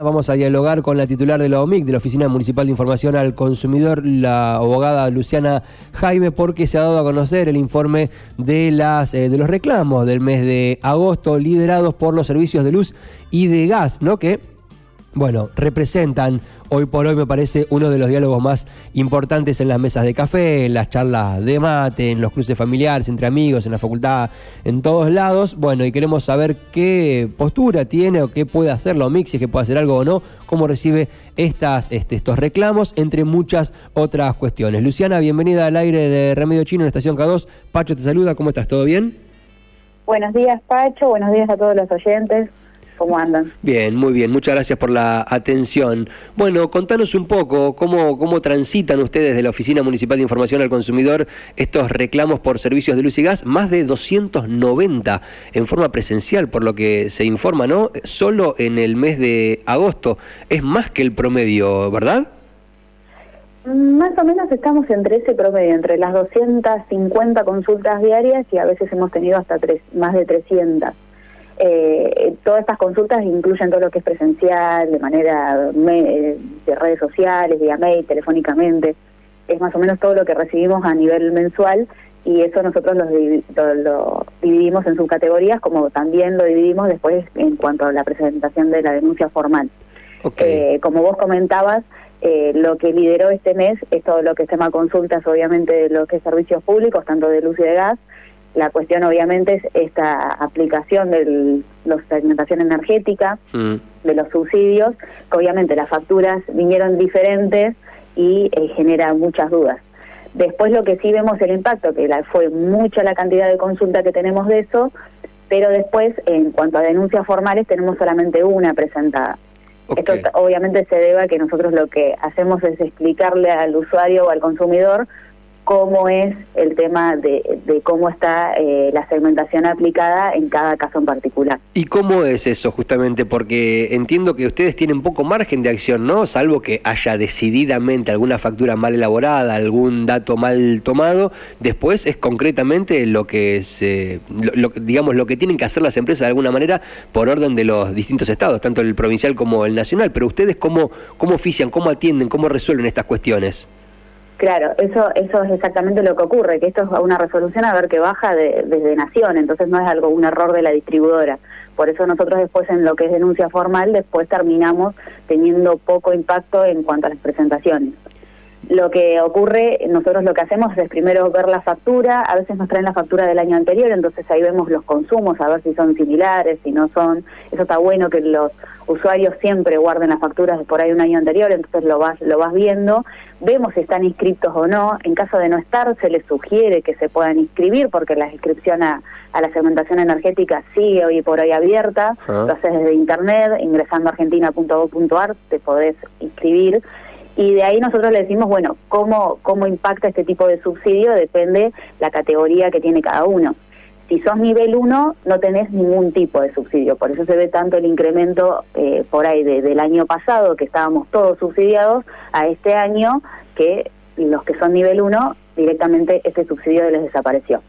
Vamos a dialogar con la titular de la OMIC, de la Oficina Municipal de Información al Consumidor, la abogada Luciana Jaime, porque se ha dado a conocer el informe de, las, eh, de los reclamos del mes de agosto liderados por los servicios de luz y de gas, ¿no? Que bueno, representan hoy por hoy me parece uno de los diálogos más importantes en las mesas de café, en las charlas de mate, en los cruces familiares, entre amigos, en la facultad, en todos lados. Bueno, y queremos saber qué postura tiene o qué puede hacer la OMIC, si es que puede hacer algo o no, cómo recibe estas, este, estos reclamos, entre muchas otras cuestiones. Luciana, bienvenida al aire de Remedio Chino en Estación K2. Pacho te saluda, ¿cómo estás? ¿Todo bien? Buenos días, Pacho. Buenos días a todos los oyentes. ¿Cómo andan? Bien, muy bien. Muchas gracias por la atención. Bueno, contanos un poco cómo, cómo transitan ustedes de la Oficina Municipal de Información al Consumidor estos reclamos por servicios de luz y gas. Más de 290 en forma presencial, por lo que se informa, ¿no? Solo en el mes de agosto. Es más que el promedio, ¿verdad? Más o menos estamos entre ese promedio, entre las 250 consultas diarias y a veces hemos tenido hasta tres, más de 300. Eh, todas estas consultas incluyen todo lo que es presencial, de manera de redes sociales, vía mail, telefónicamente. Es más o menos todo lo que recibimos a nivel mensual y eso nosotros lo, dividimos en subcategorías, como también lo dividimos después en cuanto a la presentación de la denuncia formal. Eh, como vos comentabas, eh, lo que lideró este mes es todo lo que se llama consultas, obviamente, de lo que es servicios públicos, tanto de luz y de gas, la cuestión obviamente es esta aplicación de la segmentación energética, mm. de los subsidios, que obviamente las facturas vinieron diferentes y eh, genera muchas dudas. Después lo que sí vemos el impacto, que fue mucha la cantidad de consulta que tenemos de eso, pero después en cuanto a denuncias formales tenemos solamente una presentada. Esto obviamente se debe a que nosotros lo que hacemos es explicarle al usuario o al consumidor cómo es el tema de, cómo está eh, la segmentación aplicada en cada caso en particular. ¿Y cómo es eso justamente? Porque entiendo que ustedes tienen poco margen de acción, ¿no? Salvo que haya decididamente alguna factura mal elaborada, algún dato mal tomado, después es concretamente lo que lo, digamos, lo que tienen que hacer las empresas de alguna manera por orden de los distintos estados, tanto el provincial como el nacional. Pero ustedes cómo, cómo ofician, cómo atienden, cómo resuelven estas cuestiones. Claro, eso eso es exactamente lo que ocurre, que esto es una resolución a ver que baja desde Nación, entonces no es algo un error de la distribuidora. Por eso nosotros después en lo que es denuncia formal, después terminamos teniendo poco impacto en cuanto a las presentaciones. Lo que ocurre, nosotros lo que hacemos es primero ver la factura, a veces nos traen la factura del año anterior, entonces ahí vemos los consumos, a ver si son similares, si no son. Eso está bueno que los usuarios siempre guarden las facturas por ahí un año anterior, entonces lo vas, lo vas viendo, vemos si están inscritos o no. En caso de no estar, se les sugiere que se puedan inscribir, porque la inscripción a, la segmentación energética sigue hoy por hoy abierta, ah. lo haces desde internet, ingresando a argentina.gov.ar, te podés inscribir y de ahí nosotros le decimos, bueno, cómo, cómo impacta este tipo de subsidio depende la categoría que tiene cada uno. Si sos nivel 1, no tenés ningún tipo de subsidio, por eso se ve tanto el incremento eh, por ahí del año pasado, que estábamos todos subsidiados, a este año que los que son nivel 1, directamente este subsidio les desapareció.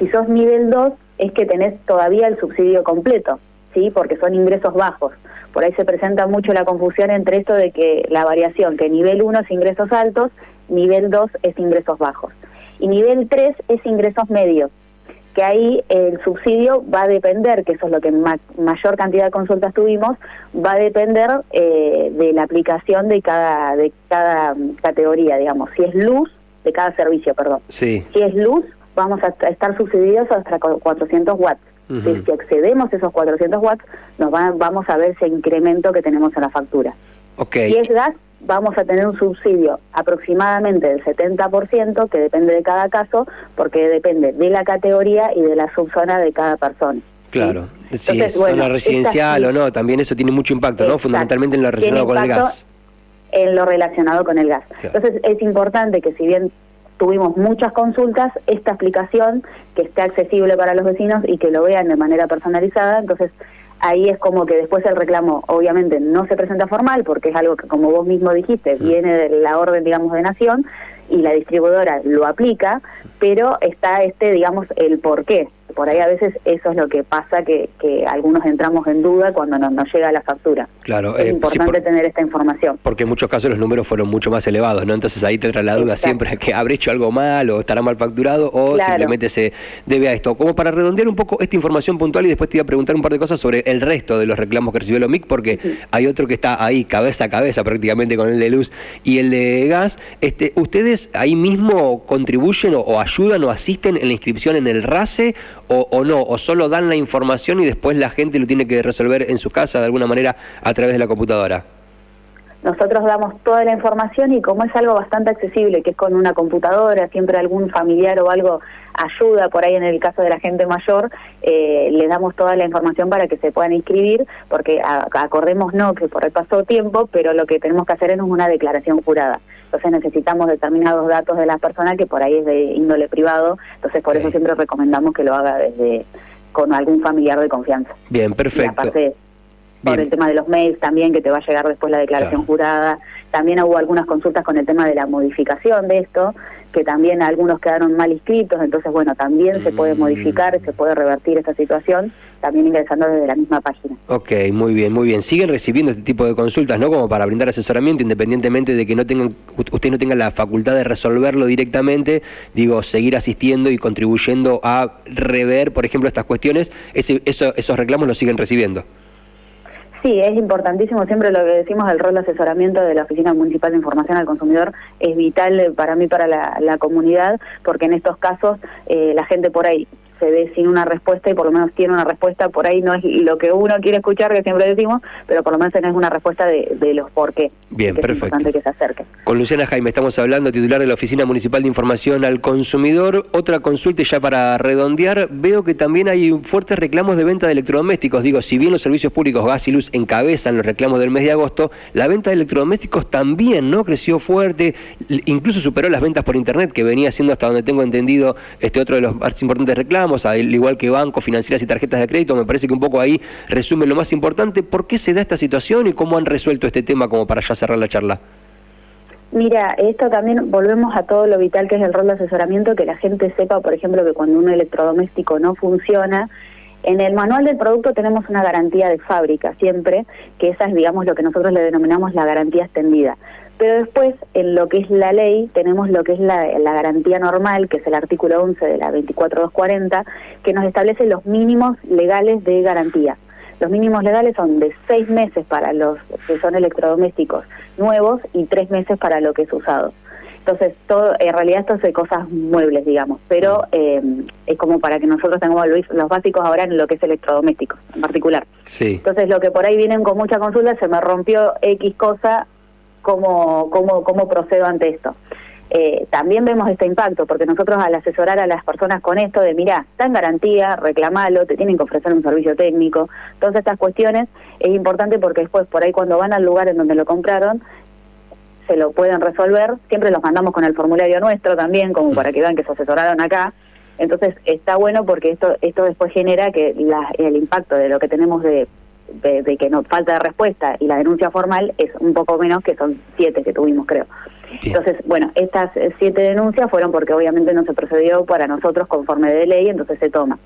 Si sos nivel 2, es que tenés todavía el subsidio completo, ¿sí? porque son ingresos bajos. Por ahí se presenta mucho la confusión entre esto de que la variación, que nivel 1 es ingresos altos, nivel 2 es ingresos bajos. Y nivel 3 es ingresos medios, que ahí el subsidio va a depender, que eso es lo que mayor cantidad de consultas tuvimos, va a depender eh, de la aplicación de cada, de cada categoría, digamos. Si es luz, de cada servicio, perdón. Si es luz, vamos a estar subsidiados hasta 400 watts si excedemos esos 400 watts, nos vamos a ver ese incremento que tenemos en la factura. Si es gas, vamos a tener un subsidio aproximadamente del 70%, que depende de cada caso, porque depende de la categoría y de la subzona de cada persona. Claro, si es zona residencial o no, también eso tiene mucho impacto, ¿no? Fundamentalmente en lo relacionado con el gas. En lo relacionado con el gas. Entonces es importante que si bien tuvimos muchas consultas, esta aplicación que esté accesible para los vecinos y que lo vean de manera personalizada, entonces ahí es como que después el reclamo obviamente no se presenta formal porque es algo que como vos mismo dijiste viene de la orden digamos de nación y la distribuidora lo aplica, pero está este digamos el por qué. Por ahí a veces eso es lo que pasa, que, que algunos entramos en duda cuando nos, nos llega la factura. Claro, es eh, importante sí, por- tener esta información. Porque en muchos casos los números fueron mucho más elevados, ¿no? Entonces ahí te entra la duda Exacto. siempre que habré hecho algo mal o estará mal facturado o Claro. simplemente se debe a esto. Como para redondear un poco esta información puntual y después te iba a preguntar un par de cosas sobre el resto de los reclamos que recibió el OMIC, porque hay otro que está ahí cabeza a cabeza prácticamente con el de luz y el de gas. Este, ¿Ustedes ahí mismo contribuyen o, o ayudan o asisten en la inscripción en el RACE o, o no? ¿O solo dan la información y después la gente lo tiene que resolver en su casa de alguna manera a través de la computadora? Nosotros damos toda la información y como es algo bastante accesible, que es con una computadora, siempre algún familiar o algo ayuda, por ahí en el caso de la gente mayor, eh, le damos toda la información para que se puedan inscribir, porque acordemos no que por ahí pasó tiempo, pero lo que tenemos que hacer es una declaración jurada. Entonces necesitamos determinados datos de la persona que por ahí es de índole privado, entonces por eso siempre recomendamos que lo haga desde con algún familiar de confianza. Bien, Y perfecto. Por el tema de los mails también, que te va a llegar después la declaración Claro. jurada. También hubo algunas consultas con el tema de la modificación de esto, que también algunos quedaron mal inscritos, entonces bueno, también se puede Mm. modificar, se puede revertir esta situación, también ingresando desde la misma página. Ok, muy bien, muy bien. Siguen recibiendo este tipo de consultas, ¿no? Como para brindar asesoramiento, independientemente de que no tengan, u- ustedes no tengan la facultad de resolverlo directamente, digo, seguir asistiendo y contribuyendo a rever, por ejemplo, estas cuestiones, ese, eso- esos reclamos los siguen recibiendo. Sí, es importantísimo, siempre lo que decimos, el rol de asesoramiento de la Oficina Municipal de Información al Consumidor. Es vital eh, para mí, para la, la comunidad, porque en estos casos eh, la gente por ahí se ve sin una respuesta y por lo menos tiene una respuesta, por ahí no es lo que uno quiere escuchar, que siempre decimos, pero por lo menos tenés una respuesta de, de los por qué. Bien, que perfecto. Es importante que se acerquen. Con Luciana Jaime estamos hablando, titular de la Oficina Municipal de Información al Consumidor. Otra consulta y ya para redondear, veo que también hay fuertes reclamos de venta de electrodomésticos. Digo, si bien los servicios públicos gas y luz encabezan los reclamos del mes de agosto, la venta de electrodomésticos también, ¿no? Creció fuerte, incluso superó las ventas por internet, que venía siendo hasta donde tengo entendido este otro de los más importantes reclamos, al igual que bancos, financieras y tarjetas de crédito. Me parece que un poco ahí resume lo más importante. ¿Por qué se da esta situación y cómo han resuelto este tema como para ya cerrar la charla? Mira, esto también volvemos a todo lo vital que es el rol de asesoramiento, que la gente sepa, por ejemplo, que cuando un electrodoméstico no funciona, en el manual del producto tenemos una garantía de fábrica siempre, que esa es, digamos, lo que nosotros le denominamos la garantía extendida. Pero después, en lo que es la ley, tenemos lo que es la, la garantía normal, que es el artículo 11 de la 24240, que nos establece los mínimos legales de garantía. Los mínimos legales son de seis meses para los que son electrodomésticos nuevos y tres meses para lo que es usado. Entonces, todo, en realidad esto es de cosas muebles, digamos, pero eh, es como para que nosotros tengamos los los básicos ahora en lo que es electrodomésticos en particular. Sí. Entonces, lo que por ahí vienen con mucha consulta, se me rompió X cosa, ¿cómo, cómo, cómo procedo ante esto? Eh, también vemos este impacto, porque nosotros al asesorar a las personas con esto de, mira, está en garantía, reclamalo, te tienen que ofrecer un servicio técnico, todas estas cuestiones, es importante porque después por ahí cuando van al lugar en donde lo compraron, se lo pueden resolver, siempre los mandamos con el formulario nuestro también, como para que vean que se asesoraron acá, entonces está bueno porque esto esto después genera que la- el impacto de lo que tenemos de, de, de que nos falta de respuesta y la denuncia formal es un poco menos que son siete que tuvimos creo. Bien. Entonces, bueno, estas siete denuncias fueron porque obviamente no se procedió para nosotros conforme de ley, entonces se toma.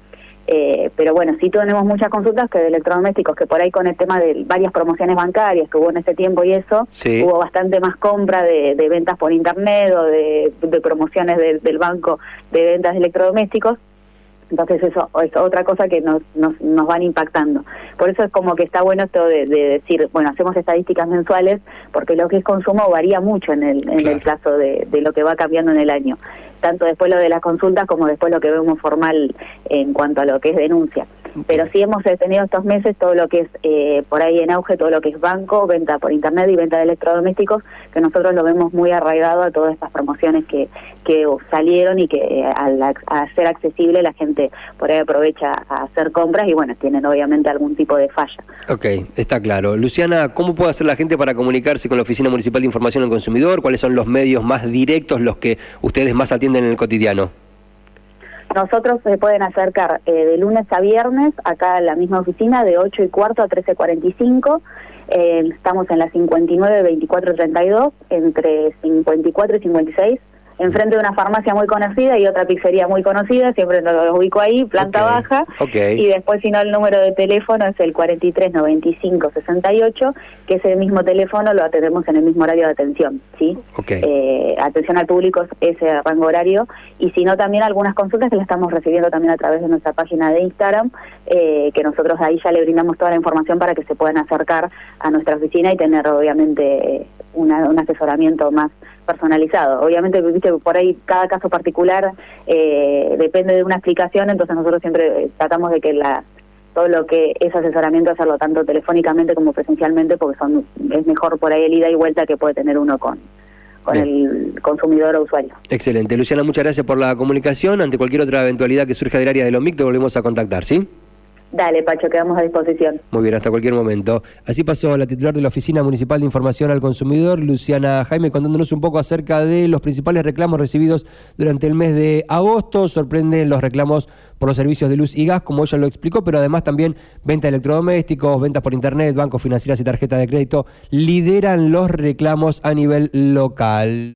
Eh, pero bueno, sí tenemos muchas consultas que de electrodomésticos, que por ahí con el tema de varias promociones bancarias que hubo en ese tiempo y eso, Sí. hubo bastante más compra de, de ventas por internet o de, de promociones del banco de ventas de electrodomésticos. Entonces eso es otra cosa que nos, nos, nos van impactando. Por eso es como que está bueno esto de, de decir, bueno, hacemos estadísticas mensuales, porque lo que es consumo varía mucho en el, en Claro. el plazo de, de lo que va cambiando en el año. Tanto después lo de las consultas como después lo que vemos formal en cuanto a lo que es denuncia. Pero sí hemos tenido estos meses todo lo que es eh, por ahí en auge, todo lo que es banco, venta por internet y venta de electrodomésticos, que nosotros lo vemos muy arraigado a todas estas promociones que, que salieron y que eh, al ac- a ser accesible la gente por ahí aprovecha a hacer compras y bueno, tienen obviamente algún tipo de falla. Ok, está claro. Luciana, ¿cómo puede hacer la gente para comunicarse con la Oficina Municipal de Información al Consumidor? ¿Cuáles son los medios más directos, los que ustedes más atienden en el cotidiano? Nosotros se pueden acercar eh, de lunes a viernes acá en la misma oficina de 8 y cuarto a 13.45. Eh, estamos en la 59 24 32 entre 54 y 56 enfrente de una farmacia muy conocida y otra pizzería muy conocida, siempre lo ubico ahí, planta baja. Y después, si no, el número de teléfono es el 43 95 68, que ese mismo teléfono lo atendemos en el mismo horario de atención, ¿sí? Eh, atención al público ese rango horario. Y si no, también algunas consultas que le estamos recibiendo también a través de nuestra página de Instagram, eh, que nosotros ahí ya le brindamos toda la información para que se puedan acercar a nuestra oficina y tener, obviamente, un asesoramiento más personalizado. Obviamente, viste, por ahí cada caso particular eh, depende de una explicación, entonces nosotros siempre eh, tratamos de que la todo lo que es asesoramiento hacerlo tanto telefónicamente como presencialmente, porque son es mejor por ahí el ida y vuelta que puede tener uno con con el consumidor o usuario. Excelente. Luciana, muchas gracias por la comunicación. Ante cualquier otra eventualidad que surja del área de OMIC, te volvemos a contactar, ¿sí? Dale, Pacho, quedamos a disposición. Muy bien, hasta cualquier momento. Así pasó la titular de la Oficina Municipal de Información al Consumidor, Luciana Jaime, contándonos un poco acerca de los principales reclamos recibidos durante el mes de agosto. Sorprenden los reclamos por los servicios de luz y gas, como ella lo explicó, pero además también venta de electrodomésticos, ventas por internet, bancos financieras y tarjetas de crédito lideran los reclamos a nivel local.